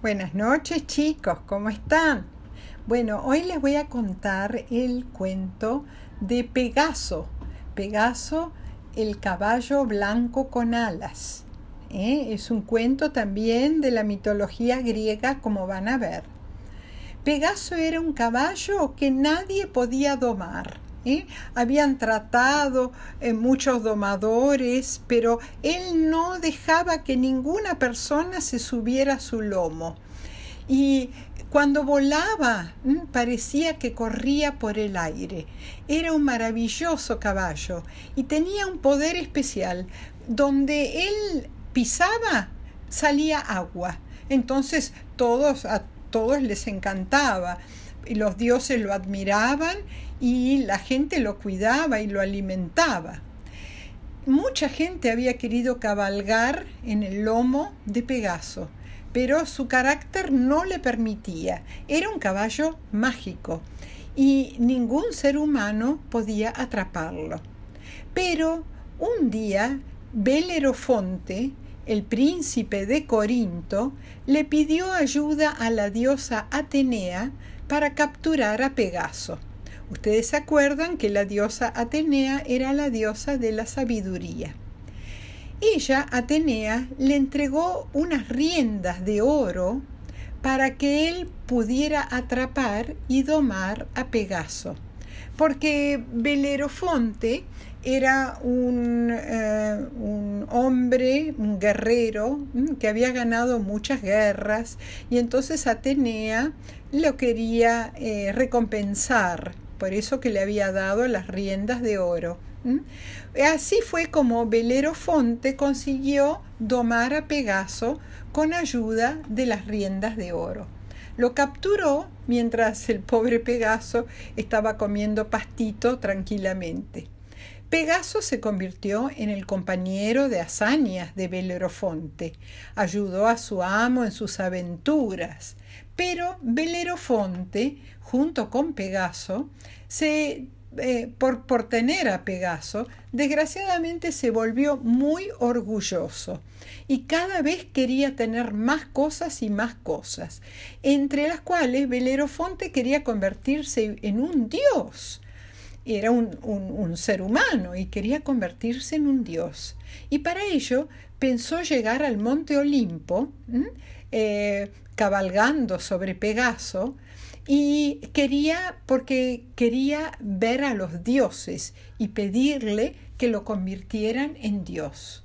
Buenas noches chicos, ¿cómo están? Bueno, hoy les voy a contar el cuento de Pegaso. Pegaso, el caballo blanco con alas. ¿eh? Es un cuento también de la mitología griega, como van a ver. Pegaso era un caballo que nadie podía domar. ¿Eh? Habían tratado eh, muchos domadores, pero él no dejaba que ninguna persona se subiera a su lomo. Y cuando volaba parecía que corría por el aire. Era un maravilloso caballo y tenía un poder especial. Donde él pisaba salía agua. Entonces todos, a todos les encantaba. Los dioses lo admiraban y la gente lo cuidaba y lo alimentaba. Mucha gente había querido cabalgar en el lomo de Pegaso, pero su carácter no le permitía. Era un caballo mágico y ningún ser humano podía atraparlo. Pero un día Belerofonte, el príncipe de Corinto, le pidió ayuda a la diosa Atenea para capturar a Pegaso. Ustedes se acuerdan que la diosa Atenea era la diosa de la sabiduría. Ella, Atenea, le entregó unas riendas de oro para que él pudiera atrapar y domar a Pegaso, porque Belerofonte era un, eh, un, hombre, un guerrero, mm, que había ganado muchas guerras y entonces Atenea lo quería eh, recompensar por eso que le había dado las riendas de oro. Así fue como Belerofonte consiguió domar a Pegaso con ayuda de las riendas de oro. Lo capturó mientras el pobre Pegaso estaba comiendo pastito tranquilamente. Pegaso se convirtió en el compañero de hazañas de Belerofonte. Ayudó a su amo en sus aventuras. Pero Belerofonte, junto con Pegaso, se, eh, por, por tener a Pegaso, desgraciadamente se volvió muy orgulloso y cada vez quería tener más cosas y más cosas, entre las cuales Belerofonte quería convertirse en un dios. Era un, un, ser humano y quería convertirse en un dios. Y para ello pensó llegar al monte Olimpo, eh, cabalgando sobre Pegaso, y quería, porque quería ver a los dioses y pedirle que lo convirtieran en Dios.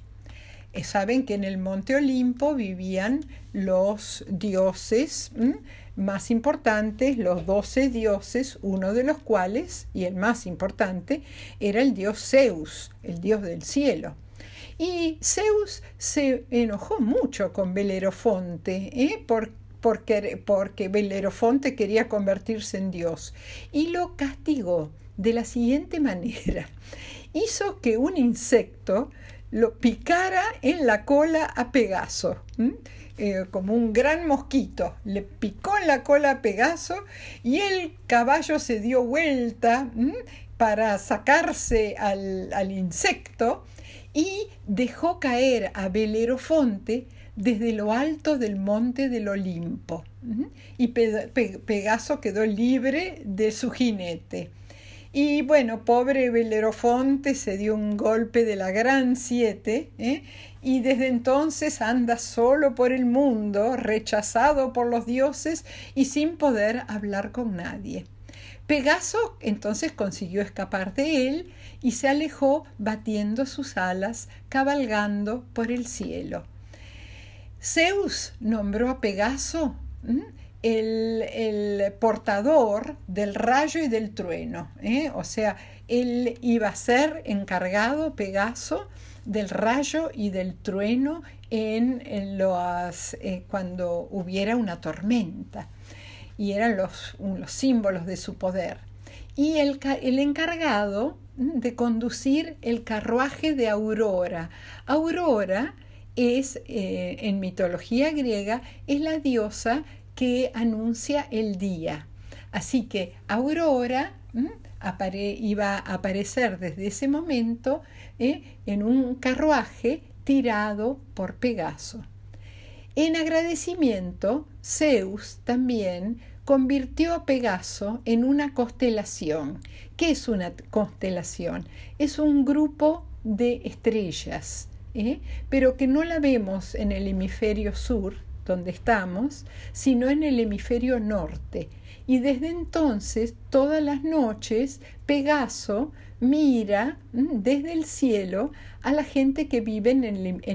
Eh, saben que en el Monte Olimpo vivían los dioses más importantes, los doce dioses, uno de los cuales, y el más importante, era el dios Zeus, el dios del cielo. Y Zeus se enojó mucho con Belerofonte ¿eh? porque porque, porque Belerofonte quería convertirse en Dios y lo castigó de la siguiente manera. Hizo que un insecto lo picara en la cola a Pegaso, eh, como un gran mosquito. Le picó en la cola a Pegaso y el caballo se dio vuelta para sacarse al, al insecto y dejó caer a Belerofonte desde lo alto del monte del Olimpo. Y Pegaso quedó libre de su jinete. Y bueno, pobre Belerofonte se dio un golpe de la gran siete ¿eh? y desde entonces anda solo por el mundo, rechazado por los dioses y sin poder hablar con nadie. Pegaso entonces consiguió escapar de él y se alejó batiendo sus alas, cabalgando por el cielo. Zeus nombró a Pegaso el, portador del rayo y del trueno. ¿eh? O sea, él iba a ser encargado, Pegaso, del rayo y del trueno en, eh, cuando hubiera una tormenta. Y eran los, los símbolos de su poder. Y el, el encargado de conducir el carruaje de Aurora. Aurora es, eh, en mitología griega, es la diosa que anuncia el día. Así que Aurora iba a aparecer desde ese momento eh, en un carruaje tirado por Pegaso. En agradecimiento, Zeus también convirtió a Pegaso en una constelación. ¿Qué es una constelación? Es un grupo de estrellas, ¿eh? pero que no la vemos en el hemisferio sur, donde estamos, sino en el hemisferio norte. Y desde entonces, todas las noches, Pegaso mira desde el cielo a la gente que vive en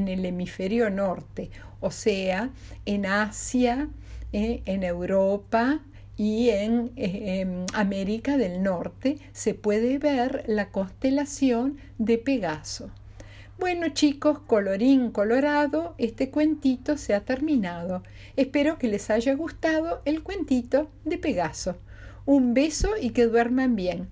el, hemisferio norte, o sea, en Asia, eh, en Europa y en, eh, en América del Norte se puede ver la constelación de Pegaso. Bueno chicos, colorín colorado, este cuentito se ha terminado. Espero que les haya gustado el cuentito de Pegaso. Un beso y que duerman bien.